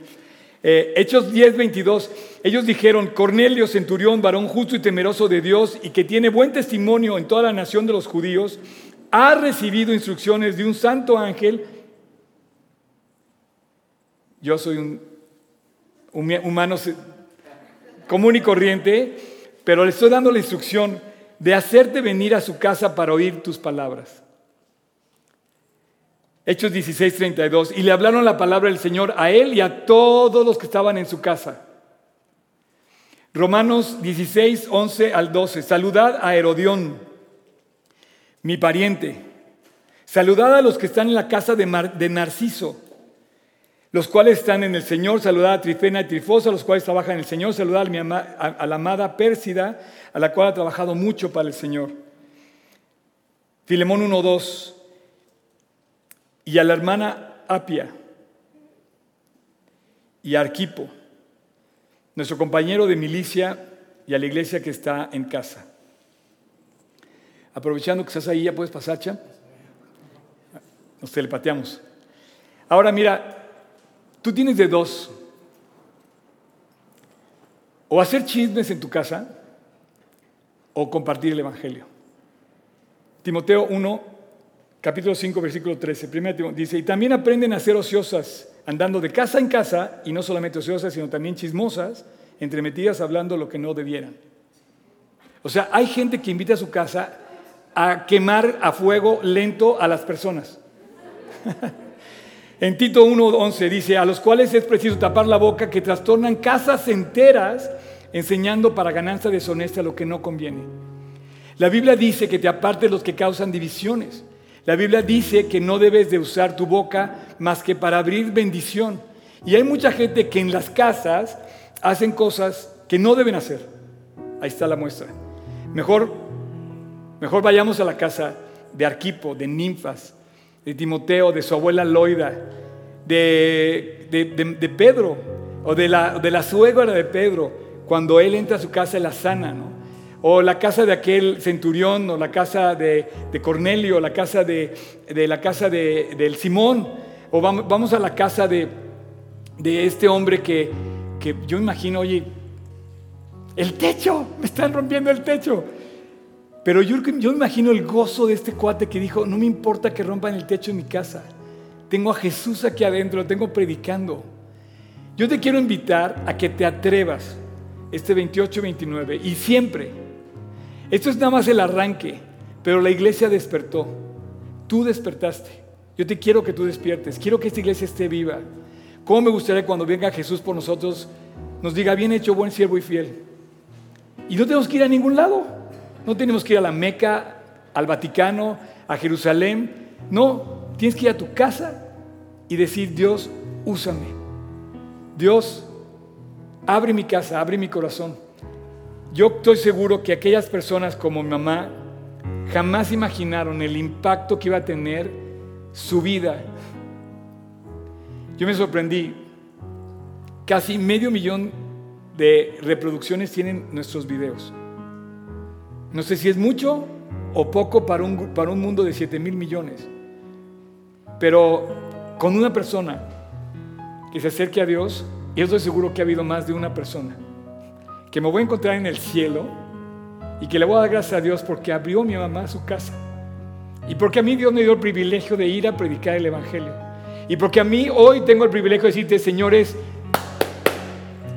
Eh, Hechos 10, 22, ellos dijeron, Cornelio, centurión, varón justo y temeroso de Dios y que tiene buen testimonio en toda la nación de los judíos, ha recibido instrucciones de un santo ángel. Yo soy un, un humano común y corriente, pero le estoy dando la instrucción de hacerte venir a su casa para oír tus palabras. Hechos 16, 32. Y le hablaron la palabra del Señor a él y a todos los que estaban en su casa. Romanos 16, 11 al 12. Saludad a Herodión, mi pariente. Saludad a los que están en la casa de, Narciso, los cuales están en el Señor. Saludad a Trifena y Trifosa, los cuales trabajan en el Señor. Saludad a, mi a la amada Pérsida, a la cual ha trabajado mucho para el Señor. Filemón 1, 2 y a la hermana Apia y a Arquipo, nuestro compañero de milicia y a la iglesia que está en casa. Aprovechando que estás ahí, ya puedes pasar. Nos telepateamos. Ahora mira, tú tienes de dos. O hacer chismes en tu casa o compartir el Evangelio. Timoteo 1, capítulo 5, versículo 13. Primero dice, y también aprenden a ser ociosas, andando de casa en casa, y no solamente ociosas, sino también chismosas, entremetidas hablando lo que no debieran. O sea, hay gente que invita a su casa a quemar a fuego lento a las personas. en Tito 1.11 dice, a los cuales es preciso tapar la boca, que trastornan casas enteras, enseñando para ganancia deshonesta lo que no conviene. La Biblia dice que te aparte los que causan divisiones La Biblia dice que no debes de usar tu boca más que para abrir bendición. Y hay mucha gente que en las casas hacen cosas que no deben hacer. Ahí está la muestra. Mejor, mejor vayamos a la casa de Arquipo, de Ninfas, de Timoteo, de su abuela Loida, de, de, Pedro, o de la, de la suegra de Pedro, cuando él entra a su casa la sana, ¿no? O la casa de aquel centurión, o la casa de, Cornelio, o la casa de, la casa de, del Simón, o vamos, a la casa de, este hombre que, que yo imagino, oye, el techo, me están rompiendo el techo. Pero yo, yo imagino el gozo de este cuate que dijo, no me importa que rompan el techo en mi casa, tengo a Jesús aquí adentro, lo tengo predicando. Yo te quiero invitar a que te atrevas este 28-29 y siempre esto es nada más el arranque, pero la iglesia despertó. Tú despertaste. Yo te quiero que tú despiertes. Quiero que esta iglesia esté viva. ¿Cómo me gustaría cuando venga Jesús por nosotros nos diga, bien hecho, buen siervo y fiel? Y no tenemos que ir a ningún lado. No tenemos que ir a la Meca, al Vaticano, a Jerusalén. No, tienes que ir a tu casa y decir, Dios, úsame. Dios, abre mi casa, abre mi corazón. Yo estoy seguro que aquellas personas como mi mamá jamás imaginaron el impacto que iba a tener su vida. Yo me sorprendí. Casi medio millón de reproducciones tienen nuestros videos. No sé si es mucho o poco para un, para un mundo de 7 mil millones. Pero con una persona que se acerque a Dios, yo estoy seguro que ha habido más de una persona que me voy a encontrar en el cielo y que le voy a dar gracias a Dios porque abrió mi mamá su casa. Y porque a mí Dios me dio el privilegio de ir a predicar el Evangelio. Y porque a mí hoy tengo el privilegio de decirte, señores,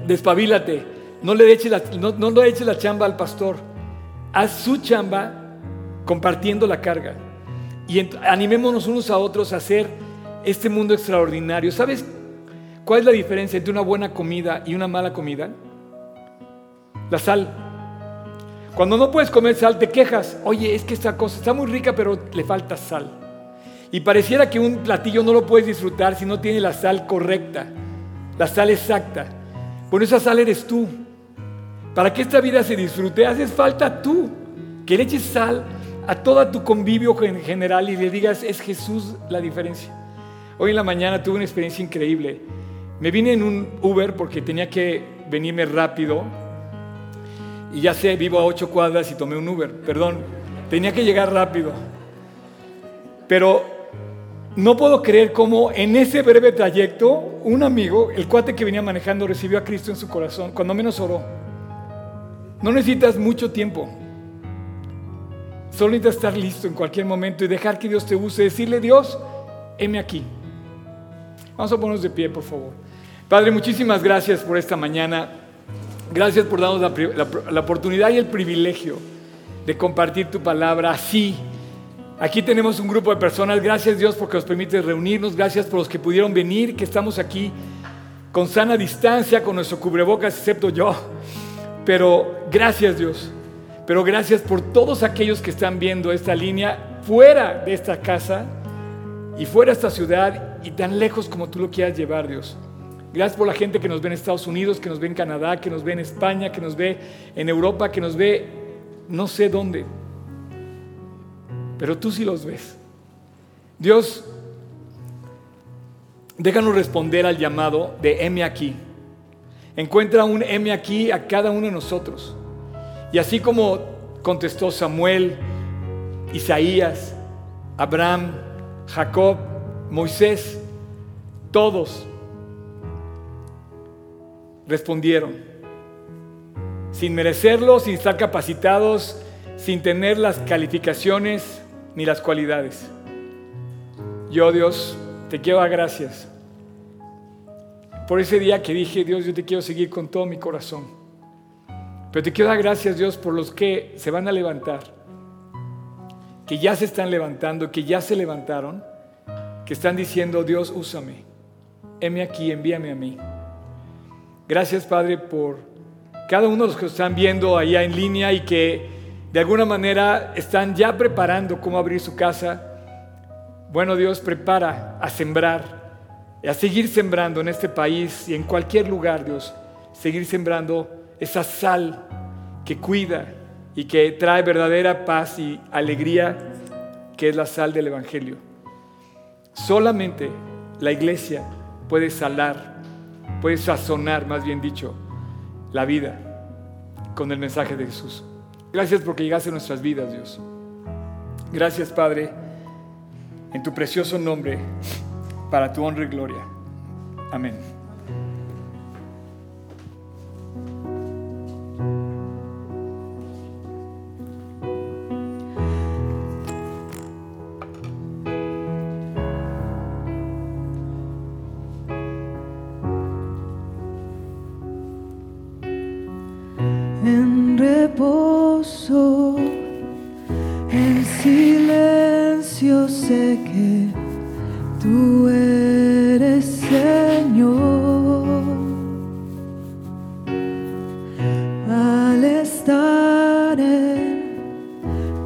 despabilate, no le eches la, no, no le eches la chamba al pastor, haz su chamba compartiendo la carga. Y animémonos unos a otros a hacer este mundo extraordinario. ¿Sabes cuál es la diferencia entre una buena comida y una mala comida? La sal. Cuando no puedes comer sal, te quejas. Oye, es que esta cosa está muy rica, pero le falta sal. Y pareciera que un platillo no lo puedes disfrutar si no tiene la sal correcta, la sal exacta. Bueno, esa sal eres tú. Para que esta vida se disfrute, haces falta tú. Que le eches sal a todo tu convivio en general y le digas, es Jesús la diferencia. Hoy en la mañana tuve una experiencia increíble. Me vine en un Uber porque tenía que venirme rápido y ya sé, vivo a ocho cuadras y tomé un Uber, perdón, tenía que llegar rápido. Pero no puedo creer cómo en ese breve trayecto un amigo, el cuate que venía manejando, recibió a Cristo en su corazón, cuando menos oró. No necesitas mucho tiempo. Solo necesitas estar listo en cualquier momento y dejar que Dios te use. Decirle, Dios, heme aquí. Vamos a ponernos de pie, por favor. Padre, muchísimas gracias por esta mañana. Gracias por darnos la, oportunidad y el privilegio de compartir tu palabra así. Aquí tenemos un grupo de personas. Gracias Dios porque nos permite reunirnos. Gracias por los que pudieron venir, que estamos aquí con sana distancia, con nuestro cubrebocas, excepto yo. Pero gracias Dios. Pero gracias por todos aquellos que están viendo esta línea fuera de esta casa y fuera de esta ciudad y tan lejos como tú lo quieras llevar, Dios. Gracias por la gente que nos ve en Estados Unidos, que nos ve en Canadá, que nos ve en España, que nos ve en Europa, que nos ve no sé dónde. Pero tú sí los ves. Dios, déjanos responder al llamado de M aquí. Encuentra un M aquí a cada uno de nosotros. Y así como contestó Samuel, Isaías, Abraham, Jacob, Moisés, todos respondieron, sin merecerlo, sin estar capacitados, sin tener las calificaciones ni las cualidades. Yo, Dios, te quiero dar gracias por ese día que dije, Dios, yo te quiero seguir con todo mi corazón. Pero te quiero dar gracias, Dios, por los que se van a levantar, que ya se están levantando, que ya se levantaron, que están diciendo, Dios, úsame, heme aquí, envíame a mí. Gracias, Padre, por cada uno de los que están viendo allá en línea y que de alguna manera están ya preparando cómo abrir su casa. Bueno, Dios prepara a sembrar, a seguir sembrando en este país y en cualquier lugar, Dios, seguir sembrando esa sal que cuida y que trae verdadera paz y alegría, que es la sal del Evangelio. Solamente la iglesia puede salar, puede sazonar, más bien dicho, la vida con el mensaje de Jesús. Gracias porque llegaste a nuestras vidas, Dios. Gracias, Padre, en tu precioso nombre, para tu honra y gloria. Amén. Silencio sé que tú eres Señor. Al estar en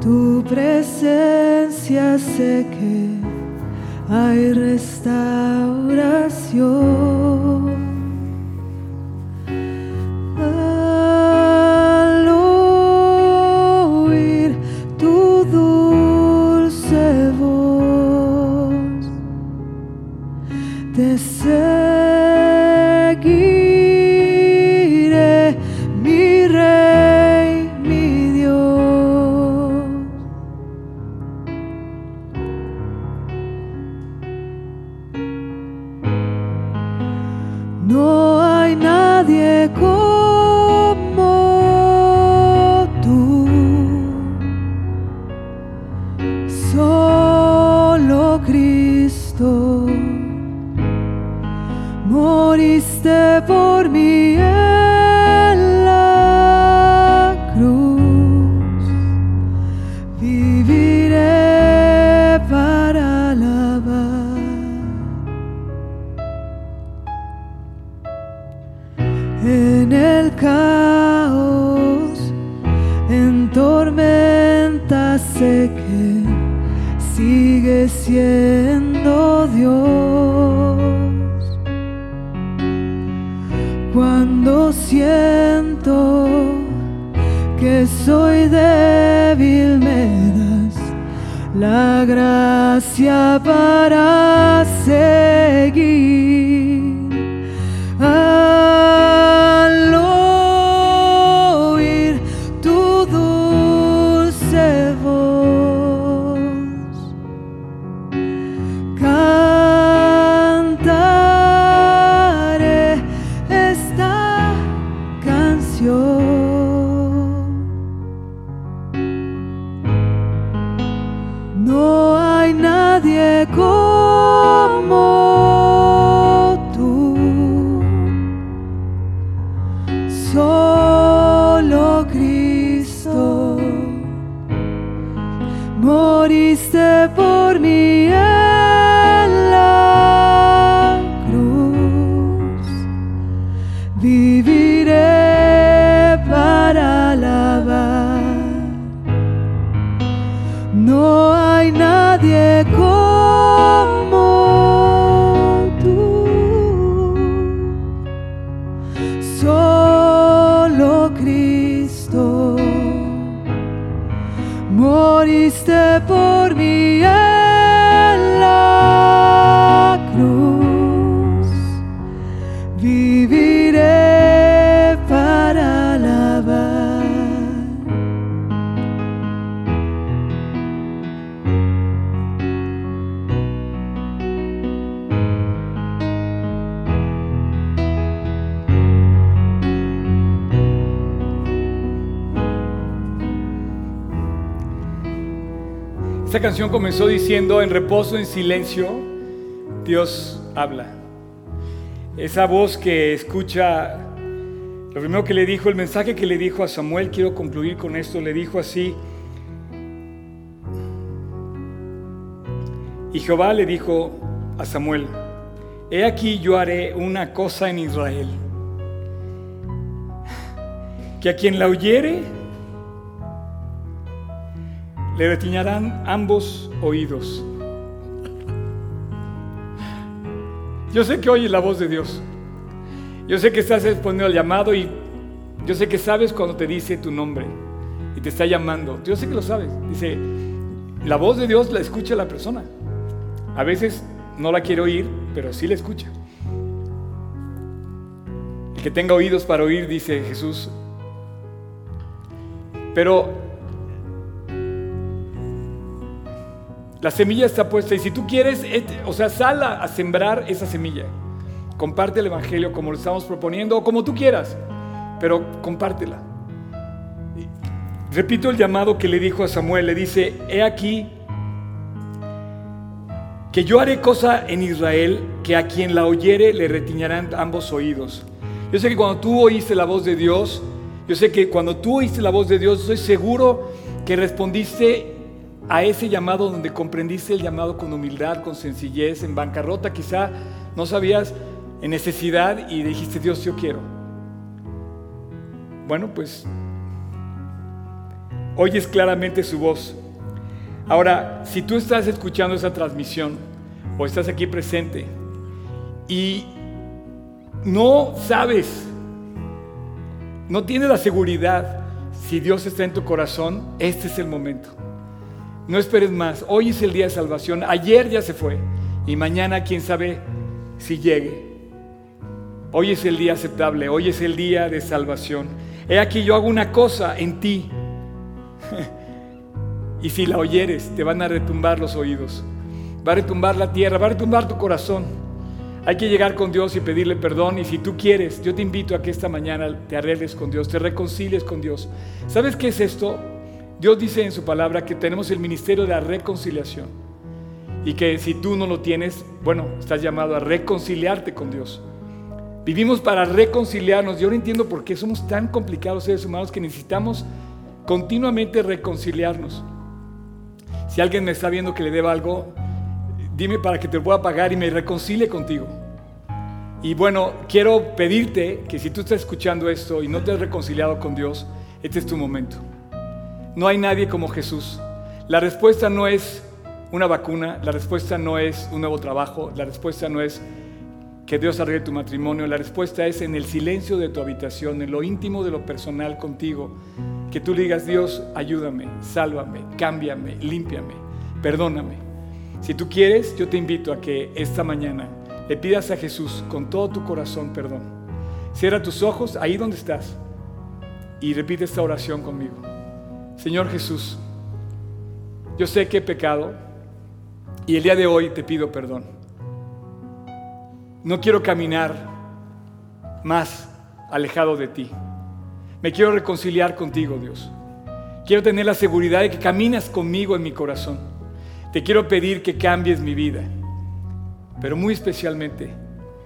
tu presencia sé que hay restauración. Soy débil, me das la gracia para seguir. Esta canción comenzó diciendo, en reposo, en silencio, Dios habla. Esa voz que escucha, lo primero que le dijo, el mensaje que le dijo a Samuel, quiero concluir con esto, le dijo así, y Jehová le dijo a Samuel, he aquí yo haré una cosa en Israel, que a quien la oyere, le retiñarán ambos oídos. Yo sé que oyes la voz de Dios. Yo sé que estás respondiendo al llamado y yo sé que sabes cuando te dice tu nombre y te está llamando. Yo sé que lo sabes. Dice, la voz de Dios la escucha la persona. A veces no la quiere oír, pero sí la escucha. El que tenga oídos para oír, dice Jesús. Pero la semilla está puesta y si tú quieres, o sea, sal a, a sembrar esa semilla. Comparte el Evangelio como lo estamos proponiendo o como tú quieras, pero compártela. Repito el llamado que le dijo a Samuel, le dice, he aquí que yo haré cosa en Israel que a quien la oyere le retiñarán ambos oídos. Yo sé que cuando tú oíste la voz de Dios, yo sé que cuando tú oíste la voz de Dios, estoy seguro que respondiste a ese llamado donde comprendiste el llamado con humildad, con sencillez, en bancarrota quizá no sabías, en necesidad y dijiste, Dios, yo quiero. Bueno, pues oyes claramente su voz. Ahora, si tú estás escuchando esa transmisión o estás aquí presente y no sabes, no tienes la seguridad si Dios está en tu corazón, este es el momento. No esperes más. Hoy es el día de salvación. Ayer ya se fue y mañana quién sabe si llegue. Hoy es el día aceptable, hoy es el día de salvación. He aquí yo hago una cosa en ti. y si la oyeres, te van a retumbar los oídos. Va a retumbar la tierra, va a retumbar tu corazón. Hay que llegar con Dios y pedirle perdón. Y si tú quieres, yo te invito a que esta mañana te arregles con Dios, te reconcilies con Dios. ¿Sabes qué es esto? Dios dice en su palabra que tenemos el ministerio de la reconciliación. Y que si tú no lo tienes, bueno, estás llamado a reconciliarte con Dios. Vivimos para reconciliarnos. Yo no entiendo por qué somos tan complicados seres humanos que necesitamos continuamente reconciliarnos. Si alguien me está viendo que le deba algo, dime para que te lo pueda pagar y me reconcilie contigo. Y bueno, quiero pedirte que si tú estás escuchando esto y no te has reconciliado con Dios, este es tu momento. No hay nadie como Jesús. La respuesta no es una vacuna, la respuesta no es un nuevo trabajo, la respuesta no es que Dios arregle tu matrimonio? La respuesta es en el silencio de tu habitación, en lo íntimo de lo personal contigo. Que tú digas, Dios, ayúdame, sálvame, cámbiame, límpiame, perdóname. Si tú quieres, yo te invito a que esta mañana le pidas a Jesús con todo tu corazón perdón. Cierra tus ojos ahí donde estás y repite esta oración conmigo. Señor Jesús, yo sé que he pecado y el día de hoy te pido perdón. No quiero caminar más alejado de ti. Me quiero reconciliar contigo, Dios. Quiero tener la seguridad de que caminas conmigo en mi corazón. Te quiero pedir que cambies mi vida. Pero muy especialmente,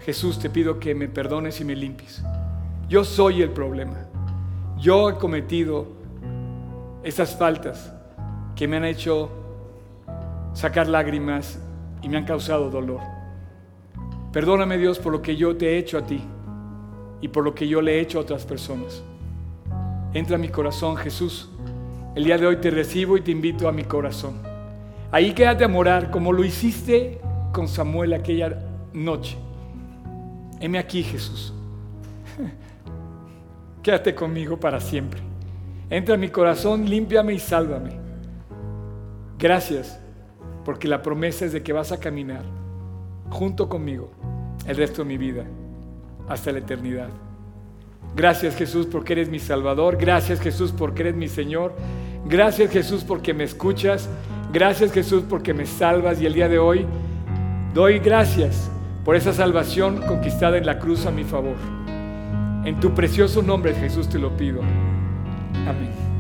Jesús, te pido que me perdones y me limpies. Yo soy el problema. Yo he cometido esas faltas que me han hecho sacar lágrimas y me han causado dolor. Perdóname Dios por lo que yo te he hecho a ti y por lo que yo le he hecho a otras personas. Entra a mi corazón, Jesús. El día de hoy te recibo y te invito a mi corazón. Ahí quédate a morar como lo hiciste con Samuel aquella noche. Heme aquí, Jesús. Quédate conmigo para siempre. Entra a mi corazón, límpiame y sálvame. Gracias, porque la promesa es de que vas a caminar junto conmigo el resto de mi vida, hasta la eternidad. Gracias Jesús porque eres mi Salvador. Gracias Jesús porque eres mi Señor. Gracias Jesús porque me escuchas. Gracias Jesús porque me salvas. Y el día de hoy doy gracias por esa salvación conquistada en la cruz a mi favor. En tu precioso nombre Jesús te lo pido. Amén.